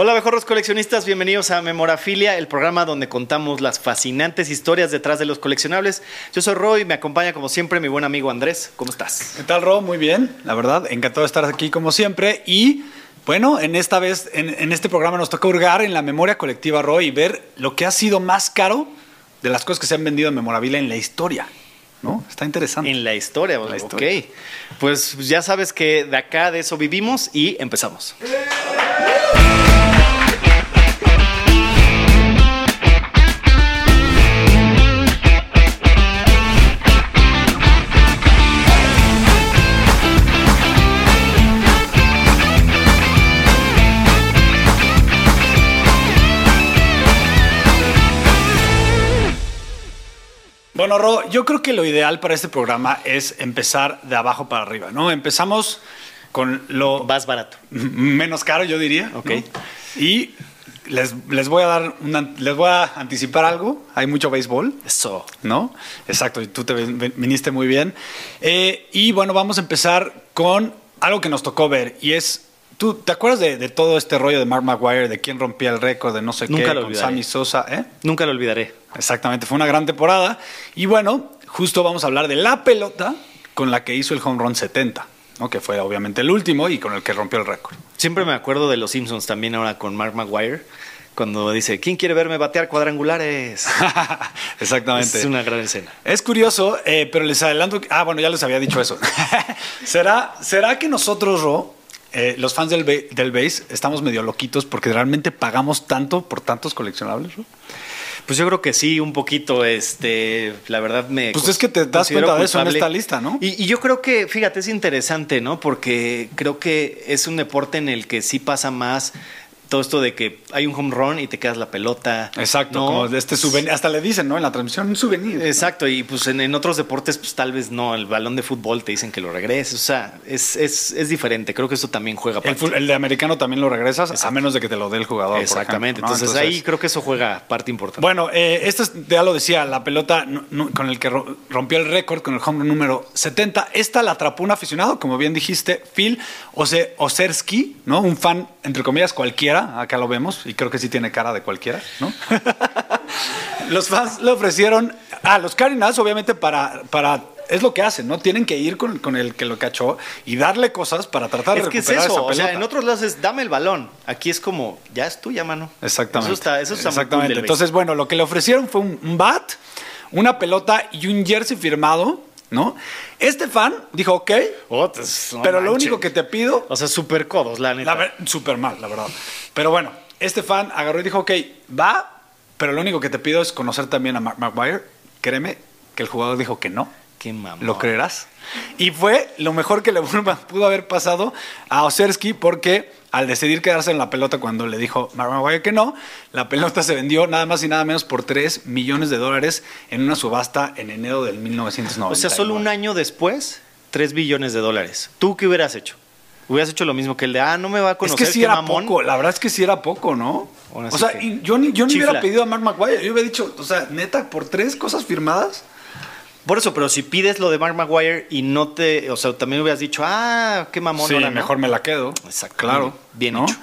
Hola, mejores coleccionistas, bienvenidos a Memorafilia, el programa donde contamos las fascinantes historias detrás de los coleccionables. Yo soy Roy, me acompaña como siempre mi buen amigo Andrés. ¿Cómo estás? ¿Qué tal, Ro? Muy bien, la verdad, encantado de estar aquí como siempre. Y bueno, en esta vez, en, en este programa nos toca hurgar en la memoria colectiva, Roy, y ver lo que ha sido más caro de las cosas que se han vendido en Memorabilia en la historia. ¿No? Está interesante. En la historia, La historia. ok. Pues ya sabes que de acá de eso vivimos y empezamos. Bueno, Ro, yo creo que lo ideal para este programa es empezar de abajo para arriba, ¿no? Empezamos con lo Vas barato. menos caro, yo diría. Ok. ¿no? Y les, les voy a dar una- les voy a anticipar algo. Hay mucho béisbol. Eso. ¿no? Exacto, y tú te viniste muy bien. Eh, y bueno, vamos a empezar con algo que nos tocó ver, y es, ¿tú te acuerdas de, de todo este rollo de Mark Maguire, de quién rompía el récord, de no sé Nunca qué, lo con. Sammy Sosa? ¿eh? Nunca lo olvidaré. Exactamente, fue una gran temporada. Y bueno, justo vamos a hablar de la pelota con la que hizo el home run 70, ¿no? que fue obviamente el último y con el que rompió el récord. Siempre me acuerdo de los Simpsons también ahora con Mark Maguire, cuando dice, ¿quién quiere verme batear cuadrangulares? Exactamente. es una gran escena. Es curioso, eh, pero les adelanto. que- Ah, bueno, ya les había dicho eso. ¿Será, ¿Será que nosotros, Ro, eh, los fans del, del base, estamos medio loquitos porque realmente pagamos tanto por tantos coleccionables, Ro? Pues yo creo que sí, un poquito, este, la verdad me... Pues es que te das cuenta de eso en esta lista, ¿no? Y, y yo creo que, fíjate, es interesante, ¿no? Porque creo que es un deporte en el que sí pasa más todo esto de que hay un home run y te quedas la pelota. Exacto, ¿no? como de este souvenir. Hasta le dicen, ¿no? En la transmisión, un souvenir. Exacto, y pues en, en otros deportes, pues tal vez no, el balón de fútbol te dicen que lo regreses, o sea, es, es, es diferente, creo que eso también juega El, parte. fu- el de americano también lo regresas, a menos de que te lo dé el jugador. por Exactamente, ejemplo, ¿no? entonces, ahí creo que eso juega parte importante. Bueno, eh, esto es- ya lo decía, la pelota con el que ro- rompió el récord con el home run número 70. Esta la atrapó un aficionado, como bien dijiste, Phil Ose- Osersky, ¿no? Un fan, entre comillas, cualquiera, acá lo vemos, y creo que sí tiene cara de cualquiera, ¿no? los fans le ofrecieron a los Cardinals, obviamente, para, para. Es lo que hacen, ¿no? Tienen que ir con, con el que lo cachó y darle cosas para tratar de es que es recuperar eso, esa o sea, pelota. en otros lados es dame el balón, aquí es como, ya es tuya, mano. Exactamente. Eso está, eso está muy cool Exactamente. Entonces, bueno, lo que le ofrecieron fue un bat, una pelota y un jersey firmado, ¿no? Este fan dijo, ok. Oh, pues, no pero lo único que te pido, O sea, super codos, la neta. la súper mal, la verdad. Pero bueno, este fan agarró y dijo, ok, va, pero lo único que te pido es conocer también a Mark Maguire. Créeme que el jugador dijo que no. Qué mamón. ¿Lo creerás? Y fue lo mejor que le pudo haber pasado a Osersky porque al decidir quedarse en la pelota cuando le dijo Mark Maguire que no, la pelota se vendió nada más y nada menos por 3 millones de dólares en una subasta en enero del 1990. O sea, solo un año después, 3 billones de dólares. ¿Tú qué hubieras hecho? ¿Hubieras hecho lo mismo que el de, ah, no me va a Es conocer, que sí era mamón? poco, la verdad es que sí era poco, ¿no? Ahora o sí sea, que- yo ni, yo ni hubiera pedido a Mark Maguire, yo hubiera dicho, o sea, neta, por tres cosas firmadas. Por eso, pero si pides lo de Mark Maguire y no te, o sea, también hubieras dicho, ah, qué mamón sí, ahora, ¿no? mejor me la quedo. Exacto. Claro. Bien ¿no? hecho.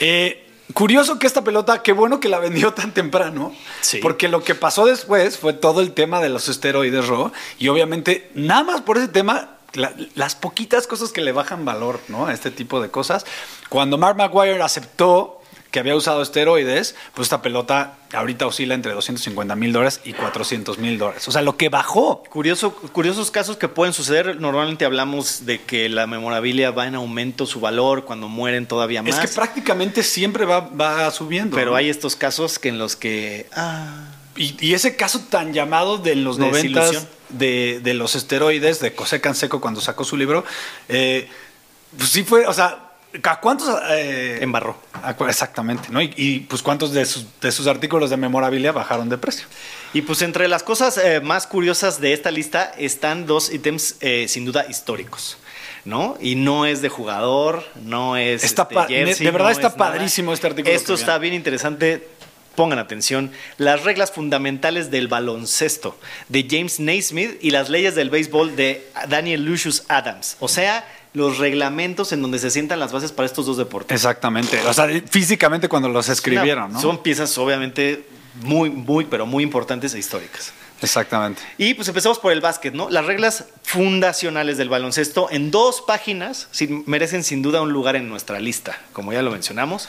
Eh, curioso que esta pelota, qué bueno que la vendió tan temprano. Sí. Porque lo que pasó después fue todo el tema de los esteroides, Ro. Y obviamente, nada más por ese tema, la- las poquitas cosas que le bajan valor, ¿no? A este tipo de cosas. Cuando Mark Maguire aceptó que había usado esteroides, pues esta pelota ahorita oscila entre 250 mil dólares y 400 mil dólares. O sea, lo que bajó. Curioso, curiosos casos que pueden suceder. Normalmente hablamos de que la memorabilia va en aumento su valor cuando mueren todavía más. Es que prácticamente siempre va, va subiendo. pero ¿no? hay estos casos que en los que, ah, Y, y ese caso tan llamado de los De noventas desilusión. de, de los esteroides, de José Canseco cuando sacó su libro, eh, pues sí fue, o sea, ¿a cuántos... eh, exactamente, ¿no? Y, y, pues cuántos de sus, de sus artículos de memorabilia bajaron de precio. Y pues entre las cosas eh, más curiosas de esta lista están dos ítems eh, sin duda históricos. ¿No? Y no es de jugador, no es. Está este, jersey, de verdad no está es nada. padrísimo este artículo Esto está bien interesante. Pongan atención. Las reglas fundamentales del baloncesto de James Naismith y las leyes del béisbol de Daniel Lucius Adams. O sea, los reglamentos en donde se sientan las bases para estos dos deportes. Exactamente. O sea, físicamente cuando los escribieron, ¿no? Son piezas obviamente muy, muy, pero muy importantes e históricas. Exactamente. Y pues empezamos por el básquet, ¿no? Las reglas fundacionales del baloncesto en dos páginas merecen sin duda un lugar en nuestra lista, como ya lo mencionamos.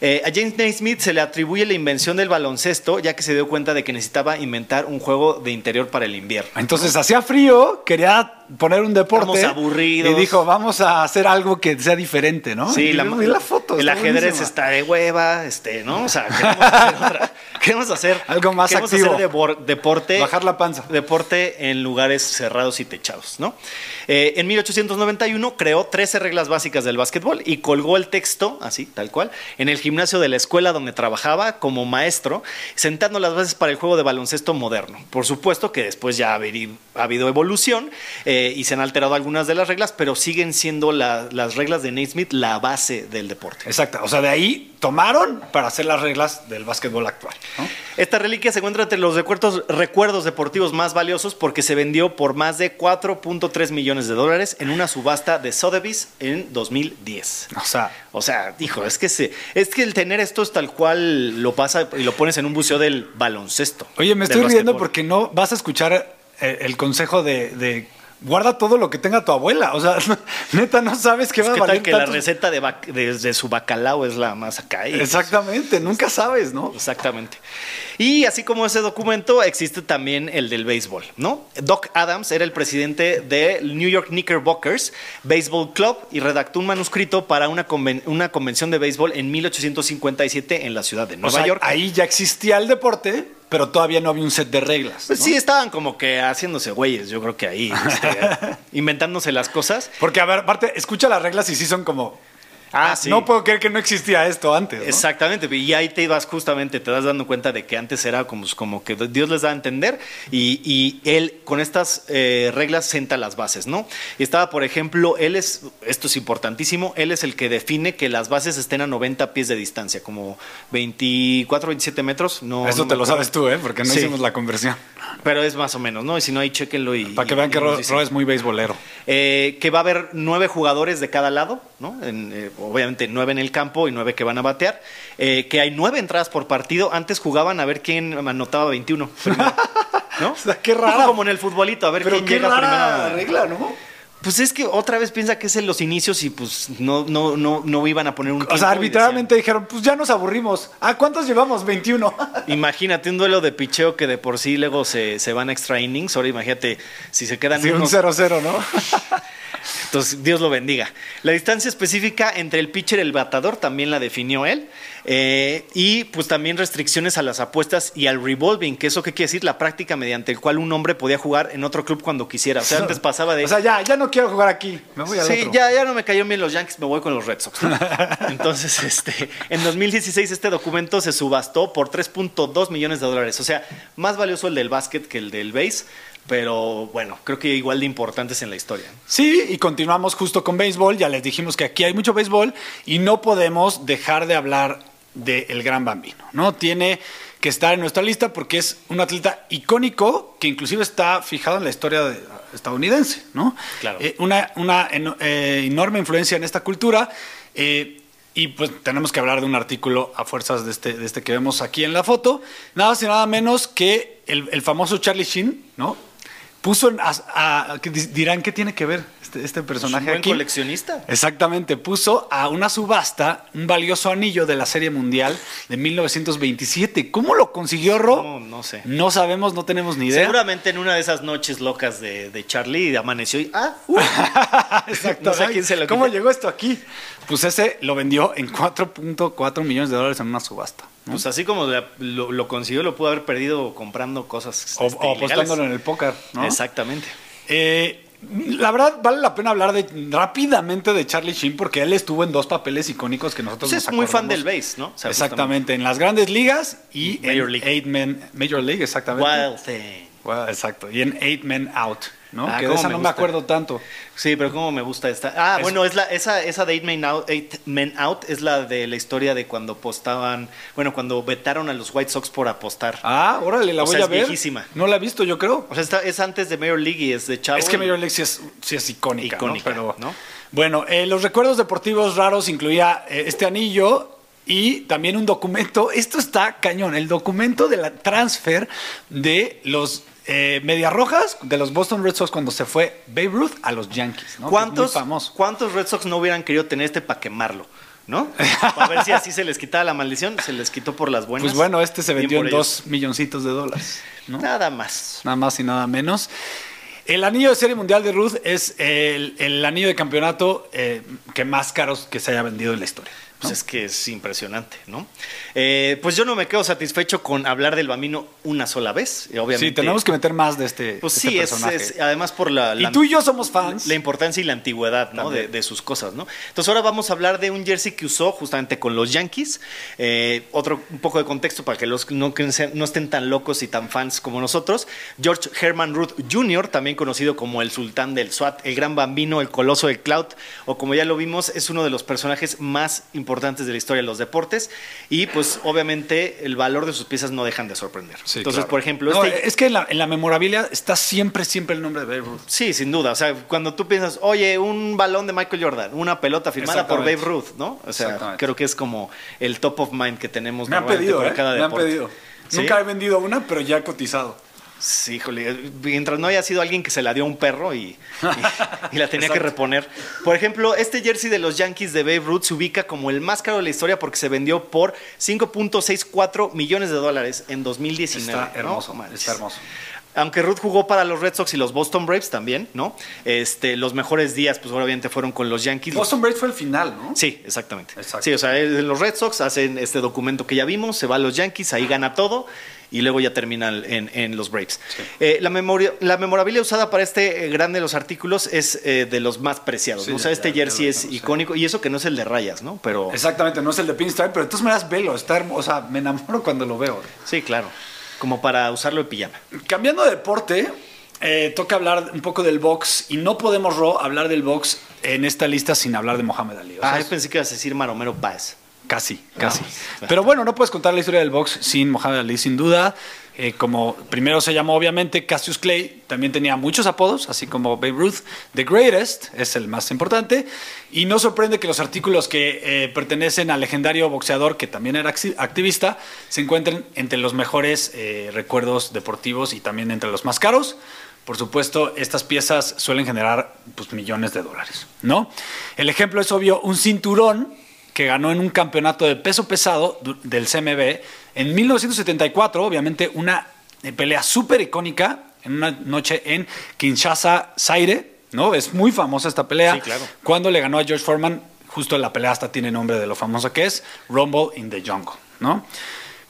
Eh, a James Naismith se le atribuye la invención del baloncesto, ya que se dio cuenta de que necesitaba inventar un juego de interior para el invierno. Entonces hacía frío, quería poner un deporte. Estamos aburridos. Y dijo, vamos a hacer algo que sea diferente, ¿no? Sí, Y la, foto. El ajedrez buenísima. está de hueva, este, ¿no? O sea, queremos hacer, otra- queremos hacer Algo más queremos activo. hacer deporte. Bajar la panza. Deporte en lugares cerrados y techados, ¿no? Eh, en 1891 creó 13 reglas básicas del básquetbol y colgó el texto, así, tal cual, en el gimnasio de la escuela donde trabajaba como maestro, sentando las bases para el juego de baloncesto moderno. Por supuesto que después ya ha habido, ha habido evolución eh, y se han alterado algunas de las reglas, pero siguen siendo la- las reglas de Naismith la base del deporte. Exacto. O sea, de ahí tomaron para hacer las reglas del básquetbol actual. ¿no? Esta reliquia se encuentra entre los recuerdos, recuerdos deportivos más valiosos porque se vendió por más de 4.3 millones de dólares en una subasta de Sotheby's en 2010. O sea, O sea, hijo, es que se, es que el tener esto es tal cual lo pasa y lo pones en un museo del baloncesto. oye, me estoy riendo porque no vas a escuchar eh, el consejo de, de guarda todo lo que tenga tu abuela. O sea, neta, no sabes qué va a valer tal que la receta de, bac- de- de su bacalao es la más acá. y- Exactamente, nunca sabes, ¿no? Exactamente. Y así como ese documento, existe también el del béisbol, ¿no? Doc Adams era el presidente del New York Knickerbockers Baseball Club y redactó un manuscrito para una, conven- una convención de béisbol en 1857 en la ciudad de O Nueva sea, York. ahí ya existía el deporte, pero todavía no había un set de reglas. Pues ¿no? sí, estaban como que haciéndose güeyes, yo creo que ahí, este, inventándose las cosas. Porque, a ver, aparte, escucha las reglas y sí son como. Ah, sí. No puedo creer que no existía esto antes. ¿no? Exactamente, y ahí te ibas justamente, te das dando cuenta de que antes era como, como que Dios les da a entender y, y él con estas eh, reglas senta las bases, ¿no? Y estaba, por ejemplo, él es, esto es importantísimo, él es el que define que las bases estén a 90 pies de distancia, como 24, 27 metros. No, Eso no te lo sabes tú, ¿eh? Porque no Sí. hicimos la conversión. Pero es más o menos, ¿no? Y si no, ahí chéquenlo y... Para que y- vean y que Ro, es muy beisbolero. Eh, que va a haber nueve jugadores de cada lado, ¿no? En, eh, obviamente nueve en el campo y nueve que van a batear. Eh, que hay nueve entradas por partido. Antes jugaban a ver quién anotaba 21. primero, ¿no? O sea, qué rara. como en el futbolito, a ver Pero quién qué llega rara primero. regla, ¿no? Pues es que otra vez piensa que es en los inicios y pues no, no, no, no iban a poner un O sea, arbitrariamente dijeron, pues ya nos aburrimos. ¿A cuántos llevamos? 21. decían, Imagínate un duelo de picheo que de por sí luego se, se van a extra innings. Ahora imagínate si se quedan Sí, un unos 0-0, ¿no? Entonces, Dios lo bendiga. La distancia específica entre el pitcher y el batador también la definió él. Eh, y pues también restricciones a las apuestas y al revolving, que eso qué quiere decir, la práctica mediante el cual un hombre podía jugar en otro club cuando quisiera. O sea, antes pasaba de... O sea, ya, ya no quiero jugar aquí. Me voy al Sí, otro. ya, ya no me cayó bien los Yankees, me voy con los Red Sox. Entonces, este, en 2016 este documento se subastó por 3.2 millones de dólares. O sea, más valioso el del básquet que el del base, pero bueno, creo que igual de importantes en la historia. Sí, y continuamos justo con béisbol. Ya les dijimos que aquí hay mucho béisbol y no podemos dejar de hablar del gran bambino, ¿no? Tiene que estar en nuestra lista porque es un atleta icónico que inclusive está fijado en la historia de- estadounidense, ¿no? Claro. Eh, una una eh, enorme influencia en esta cultura. eh, y pues tenemos que hablar de un artículo a fuerzas de este, de este que vemos aquí en la foto. Nada más y nada menos que el, el famoso Charlie Sheen, ¿no? Puso a, dirán qué tiene que ver este, este Es personaje un buen aquí. coleccionista. Exactamente, puso a una subasta un valioso anillo de la Serie Mundial de 1927. ¿Cómo lo consiguió Ro? No, no sé. No sabemos, no tenemos ni idea. Seguramente en una de esas noches locas de, de Charlie amaneció y ¡ah! uh, Exacto. No sé quién se lo ¿Cómo llegó esto aquí? Pues ese lo vendió en 4.4 millones de dólares en una subasta. ¿No? Pues así como la- lo, lo consiguió, lo pudo haber perdido comprando cosas. o, este, o apostándolo en el póker, ¿no? Exactamente. Eh, la verdad, vale la pena hablar de, rápidamente de Charlie Sheen porque él estuvo en dos papeles icónicos que nosotros Pues nos es muy fan del base, ¿no? O sea, exactamente, en las grandes ligas y Major en League. Eight Men, Major League, exactamente. Wild Thing. Well, exacto, y en Eight Men Out, ¿no? Ah, que de esa me no me acuerdo tanto. Sí, pero cómo me gusta esta. Ah, Es- bueno, es la, esa, esa de Eight Men, Out, Eight Men Out es la de la historia de cuando apostaban, bueno, cuando vetaron a los White Sox por apostar. Ah, órale, la O voy sea, a es ver. viejísima. No la he visto, yo creo. O sea, está- es antes de Major League y es de Chavo. es que Major League sí es, sí es icónica, Icónica, ¿no? Pero, ¿no? Bueno, eh, los recuerdos deportivos raros incluía eh, este anillo y también un documento. Esto está cañón. El documento de la transfer de los eh, Medias Rojas de los Boston Red Sox cuando se fue Babe Ruth a los Yankees. ¿no? ¿Cuántos. ¿Cuántos Red Sox no hubieran querido tener este para quemarlo? ¿No? Para ver si así se les quitaba la maldición. Se les quitó por las buenas. Pues bueno, este se vendió en dos milloncitos de dólares. ¿no? Nada más. Nada más y nada menos. El anillo de serie mundial de Ruth es el, el anillo de campeonato eh, que más caros que se haya vendido en la historia. Pues es que es impresionante, ¿no? Eh, pues yo no me quedo satisfecho con hablar del Bambino una sola vez. Obviamente. sí, tenemos que meter más de este, Pues este sí, es, personaje. es- además por la, y tú y yo somos fans. la importancia y la antigüedad ¿no? de, sus cosas, ¿no? Entonces ahora vamos a hablar de un jersey que usó justamente con los Yankees. Eh, otro un poco de contexto para que los no, que sean- no estén tan locos y tan fans como nosotros. George Herman Ruth Jr., también conocido como el sultán del SWAT, el gran bambino, el coloso del cloud, o como ya lo vimos, es uno de los personajes más importantes de la historia de los deportes. Y pues obviamente el valor de sus piezas no dejan de sorprender. Sí, Entonces, claro. por ejemplo, No, este... es que en la, en la memorabilia está siempre, siempre el nombre de Babe Ruth. Sí, sin duda. O sea, cuando tú piensas, oye, un balón de Michael Jordan, una pelota firmada por Babe. Ruth, ¿no? O sea, creo que es como el top of mind que tenemos Me han pedido, ¿eh? cada Me han deporte. pedido. ¿Sí? Nunca he vendido una, pero ya he cotizado. Sí, híjole, mientras no haya sido alguien que se la dio a un perro y, y- y la tenía que reponer. Por ejemplo, este jersey de los Yankees de Babe Ruth se ubica como el más caro de la historia porque se vendió por 5.64 millones de dólares en 2019. Está ¿no? hermoso, Manches. está hermoso. Aunque Ruth jugó para los Red Sox y los Boston Braves también, ¿no? Este, los mejores días, pues obviamente fueron con los Yankees. Boston Braves fue el final, ¿no? Sí, exactamente. Exacto. Sí, o sea, eh, los Red Sox hacen este documento que ya vimos, se va a los Yankees, ahí gana todo y luego ya termina en, en los Braves. Eh, la, memoria, la memorabilia usada para este eh, grande de los artículos es eh, de los más preciados. Sí, ¿no? O sea, ya- este ya- jersey es icónico y eso que no es el de rayas, ¿no? Pero Exactamente, no es el de Pinstripe, pero de todas maneras velo, está hermoso. O sea, me enamoro cuando lo veo. sí, claro, como para usarlo de pijama. Cambiando de deporte, eh, toca hablar un poco del box y no podemos, Ro, hablar del box en esta lista sin hablar de Mohamed Ali. O sea, Ah, yo pensé que ibas a decir Maromero Páez. Casi, casi. No. Pero bueno, no puedes contar la historia del box sin Mohamed Ali, sin duda. Eh, como primero se llamó obviamente Cassius Clay, también tenía muchos apodos, así como Babe Ruth. The Greatest es el más importante. Y no sorprende que los artículos que eh, pertenecen al legendario boxeador, que también era acti- activista, se encuentren entre los mejores eh, recuerdos deportivos y también entre los más caros. Por supuesto, estas piezas suelen generar pues, millones de dólares, ¿no? El ejemplo es obvio, un cinturón que ganó en un campeonato de peso pesado del CMB en 1974, obviamente una eh, pelea súper icónica en una noche en Kinshasa, Zaire, ¿no? Es muy famosa esta pelea. Sí, claro. Cuando le ganó a George Foreman, justo la pelea hasta tiene nombre de lo famosa que es, Rumble in the Jungle, ¿no?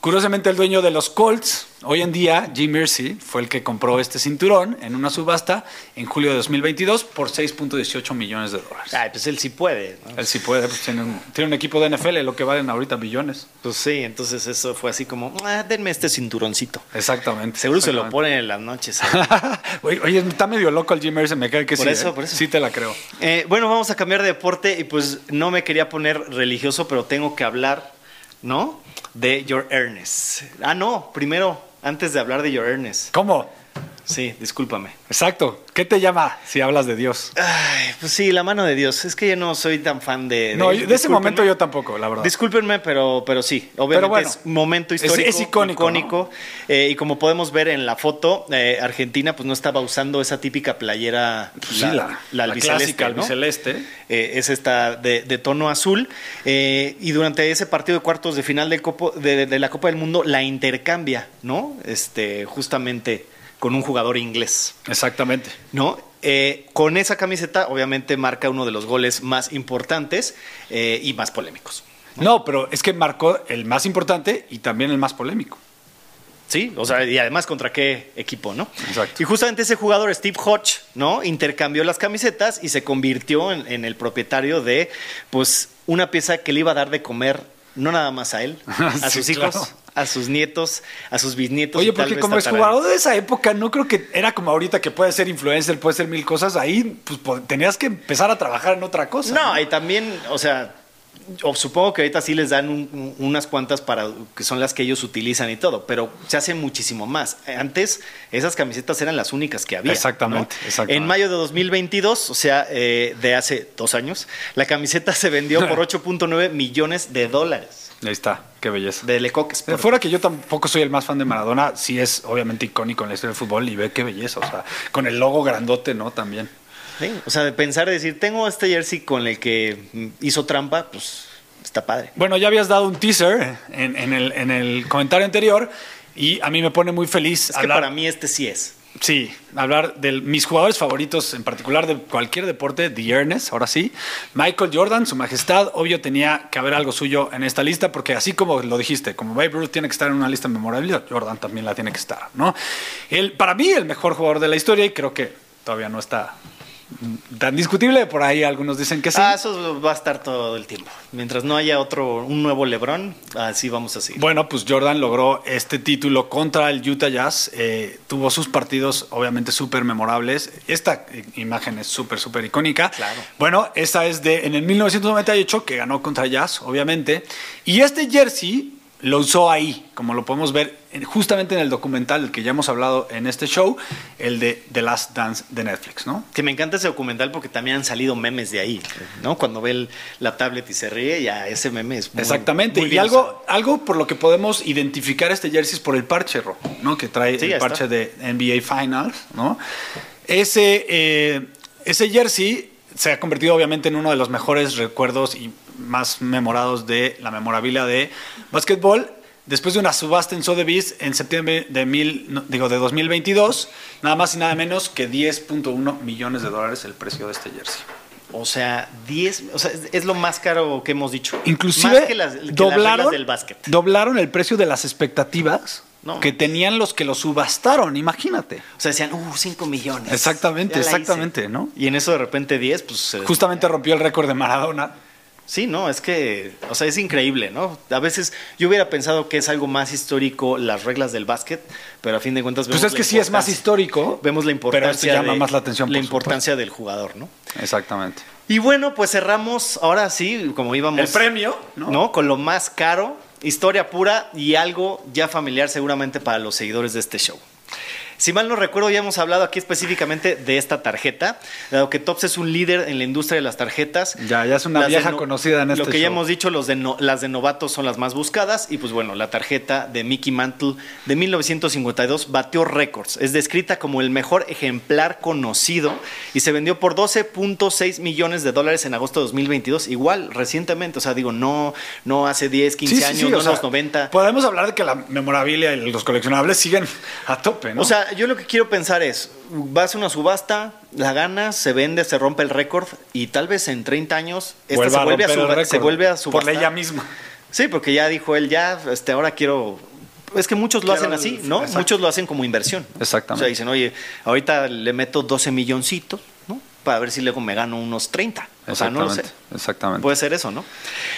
Curiosamente, el dueño de los Colts, hoy en día, Jim Mercy, fue el que compró este cinturón en una subasta en julio de 2022 por 6.18 millones de dólares. Ay, pues él sí puede. ¿no? Él sí puede, pues tiene un, tiene un equipo de NFL, lo que valen ahorita billones. Pues sí, entonces eso fue así como, ah, denme este cinturoncito. Exactamente. Seguro se lo ponen en las noches. ¿eh? oye, oye, está medio loco el Jim Mercy, me cae que Por sí. eso, ¿eh? por eso. Sí te la creo. Eh, bueno, vamos a cambiar de deporte y pues no me quería poner religioso, pero tengo que hablar, ¿no? De Your Ernest. Ah, no, primero, antes de hablar de Your Ernest. ¿Cómo? Sí, discúlpame. Exacto. ¿Qué te llama si hablas de Dios? Ay, pues sí, la mano de Dios. Es que yo no soy tan fan de... No, de, yo- de ese momento yo tampoco, la verdad. Discúlpenme, pero, pero sí, obviamente Pero bueno, es momento es- histórico. es icónico, icónico, eh, y como podemos ver en la foto, eh, Argentina pues no estaba usando esa típica playera, Pues sí, la, la albiceleste, clásica ¿no? albiceleste. Eh, es esta de, de tono azul. y durante ese partido de cuartos de final del copo- de, de la Copa del Mundo la intercambia, ¿no? Este, justamente con un jugador inglés, Exactamente. ¿no? Eh, con esa camiseta, obviamente, marca uno de los goles más importantes eh, y más polémicos. No, pero es que marcó el más importante y también el más polémico. Sí, o sea, y además contra qué equipo, ¿no? Exacto. Y justamente ese jugador, Steve Hodge, ¿no? Intercambió las camisetas y se convirtió en, en el propietario de, pues, una pieza que le iba a dar de comer, no nada más a él, a Sí, sus hijos, claro. A sus nietos, a sus bisnietos. Oye, y tal porque vez como tataranietos. exjugador de esa época, no creo que era como ahorita que puede ser influencer, puede ser mil cosas. Ahí, pues tenías que empezar a trabajar en otra cosa. No, y también, o sea, o supongo que ahorita sí les dan un- un- unas cuantas para que son las que ellos utilizan y todo, pero se hace muchísimo más. Antes esas camisetas eran las únicas que había. Exactamente, ¿no? exactamente. En mayo de 2022, o sea, eh, de hace dos años, la camiseta se vendió por 8.9 millones de dólares Ahí está, qué belleza. de Lecoq Sport. Fuera que yo tampoco soy el más fan de Maradona, sí es obviamente icónico en la historia del fútbol y ve qué belleza, o sea, con el logo grandote, ¿no? También. Sí, O sea, de pensar, decir, tengo este jersey con el que hizo trampa, pues está padre. Bueno, ya habías dado un teaser en, en el, en el comentario anterior y a mí me pone muy feliz Es que hablar, para mí este sí es. Sí, hablar de mis jugadores favoritos, en particular de cualquier deporte, The Ernest, ahora sí. Michael Jordan, su majestad, obvio tenía que haber algo suyo en esta lista porque así como lo dijiste, como Babe Ruth tiene que estar en una lista memorable, Jordan también la tiene que estar, ¿no? Él, para mí, el mejor jugador de la historia y creo que todavía no está tan discutible, por ahí algunos dicen que sí. Ah, eso va a estar todo el tiempo. Mientras no haya otro, un nuevo LeBron, así vamos a seguir. Bueno, pues Jordan logró este título contra el Utah Jazz. eh, tuvo sus partidos obviamente súper memorables. Esta imagen es súper, súper icónica. Claro. Bueno, esta es de en el 1998 que ganó contra Jazz, obviamente. Y este jersey lo usó ahí, como lo podemos ver en- justamente en el documental del que ya hemos hablado en este show, el de The Last Dance de Netflix, ¿no? Que me encanta ese documental porque también han salido memes de ahí, ¿no? Cuando ve el- la tablet y se ríe, ya ese meme es muy, Exactamente. muy y bien algo, usado. algo por lo que podemos identificar este jersey es por el parche, Ro, ¿no? Que trae Sí, el está. parche de NBA Finals, ¿no? Ese, eh, ese jersey se ha convertido obviamente en uno de los mejores recuerdos y más memorados de la memorabilia de básquetbol. Después de una subasta en Sotheby's en septiembre de, mil, no, digo, de 2022, nada más y nada menos que 10.1 millones de dólares el precio de este jersey. O sea, 10, o sea, es, lo más caro que hemos dicho. Inclusive Más que las, que las doblaron, reglas del básquet. doblaron el precio de las expectativas No. que tenían los que lo subastaron, imagínate. O sea, decían, uh, 5 millones. Exactamente, hice. exactamente, ¿no? Y en eso de repente 10, pues... eh, Justamente rompió el récord de Maradona. Sí, no, es que, o sea, es increíble, ¿no? A veces yo hubiera pensado que es algo más histórico las reglas del básquet, pero a fin de cuentas Pues es que sí es más importancia- histórico. Vemos la Pero esto importancia, llama de- más la atención, la por importancia del jugador, ¿no? Exactamente. Y bueno, pues cerramos ahora sí, como íbamos. El premio, ¿no? ¿no? Con lo más caro, historia pura y algo ya familiar seguramente para los seguidores de este show. Si mal no recuerdo, ya hemos hablado aquí específicamente de esta tarjeta, dado que Tops es un líder en la industria de las tarjetas. Ya, ya es una Las vieja conocida en Lo este que ya hemos dicho, los de no- las de novatos son las más buscadas. Y pues bueno, la tarjeta de Mickey Mantle de 1952 batió récords. Es descrita como el mejor ejemplar conocido y se vendió por 12.6 millones de dólares en agosto de 2022. Igual, recientemente, o sea, digo, no, no hace 10, 15 Sí, sí, años, sí, no en sea, los 90. Podemos hablar de que la memorabilia y los coleccionables siguen a tope, ¿no? O sea, yo lo que quiero pensar es, vas a una subasta, la ganas, se vende, se rompe el récord y tal vez en 30 años esta se, a vuelve a, el suba- se vuelve a Por ella misma. Sí, porque ya dijo él, ya, este, ahora quiero... Es que muchos lo hacen así, ¿no? exacto. Muchos lo hacen como inversión. Exactamente. O sea, dicen, oye, ahorita le meto 12 milloncitos, ¿no? Para ver si luego me gano unos 30. O sea, no lo sé. Exactamente. Puede ser eso, ¿no?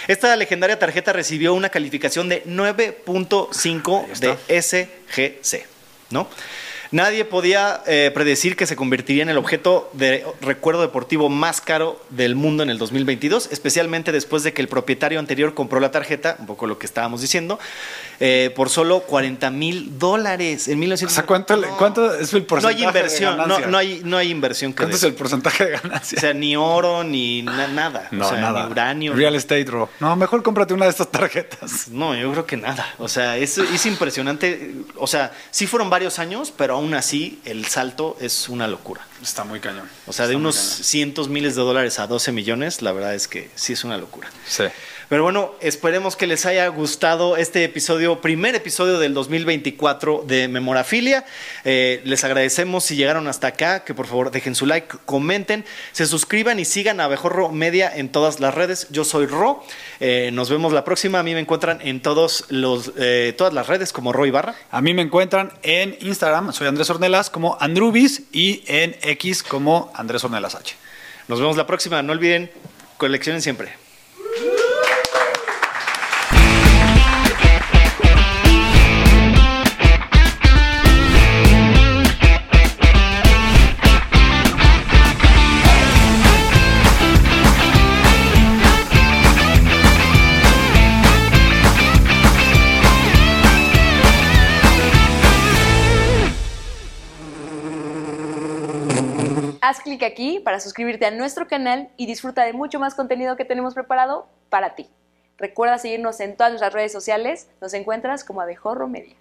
Esta legendaria tarjeta recibió una calificación de 9.5 Ahí de. SGC, ¿no? Nadie podía eh, predecir que se convertiría en el objeto de recuerdo deportivo más caro del mundo en el 2022, especialmente después de que el propietario anterior compró la tarjeta, un poco lo que estábamos diciendo, eh, por solo 40 mil dólares en 1900. O sea, ¿cuánto, es el No porcentaje hay inversión, de no, no hay, no hay inversión que ¿Cuánto es dé. el porcentaje de O ganancia? sea, ni oro, ni na- nada. no, o sea, nada. ni uranio. Real estate, Ro. No, mejor cómprate una de estas tarjetas. No, yo creo que nada. O sea, es, es impresionante. O sea, sí fueron varios años, pero aún así el salto es una locura. Está muy cañón. O sea, de Está unos cientos miles de dólares a 12 millones, la verdad es que sí es una locura. Sí. Pero bueno, esperemos que les haya gustado este episodio, primer episodio del 2024 de Memorafilia. Eh, les agradecemos si llegaron hasta acá, que por favor dejen su like, comenten, se suscriban y sigan a Bejorro Media en todas las redes. Yo soy Ro. Eh, nos vemos la próxima. A mí me encuentran en todos los, eh, todas las redes como Ro Ibarra. A mí me encuentran en Instagram, soy Andrés Ornelas como Andrubis y en X como Andrés Ornelas H. Nos vemos la próxima. No olviden, coleccionen siempre. Clic aquí para suscribirte a nuestro canal y disfruta de mucho más contenido que tenemos preparado para ti. Recuerda seguirnos en todas nuestras redes sociales. Nos encuentras como Abejorro Media.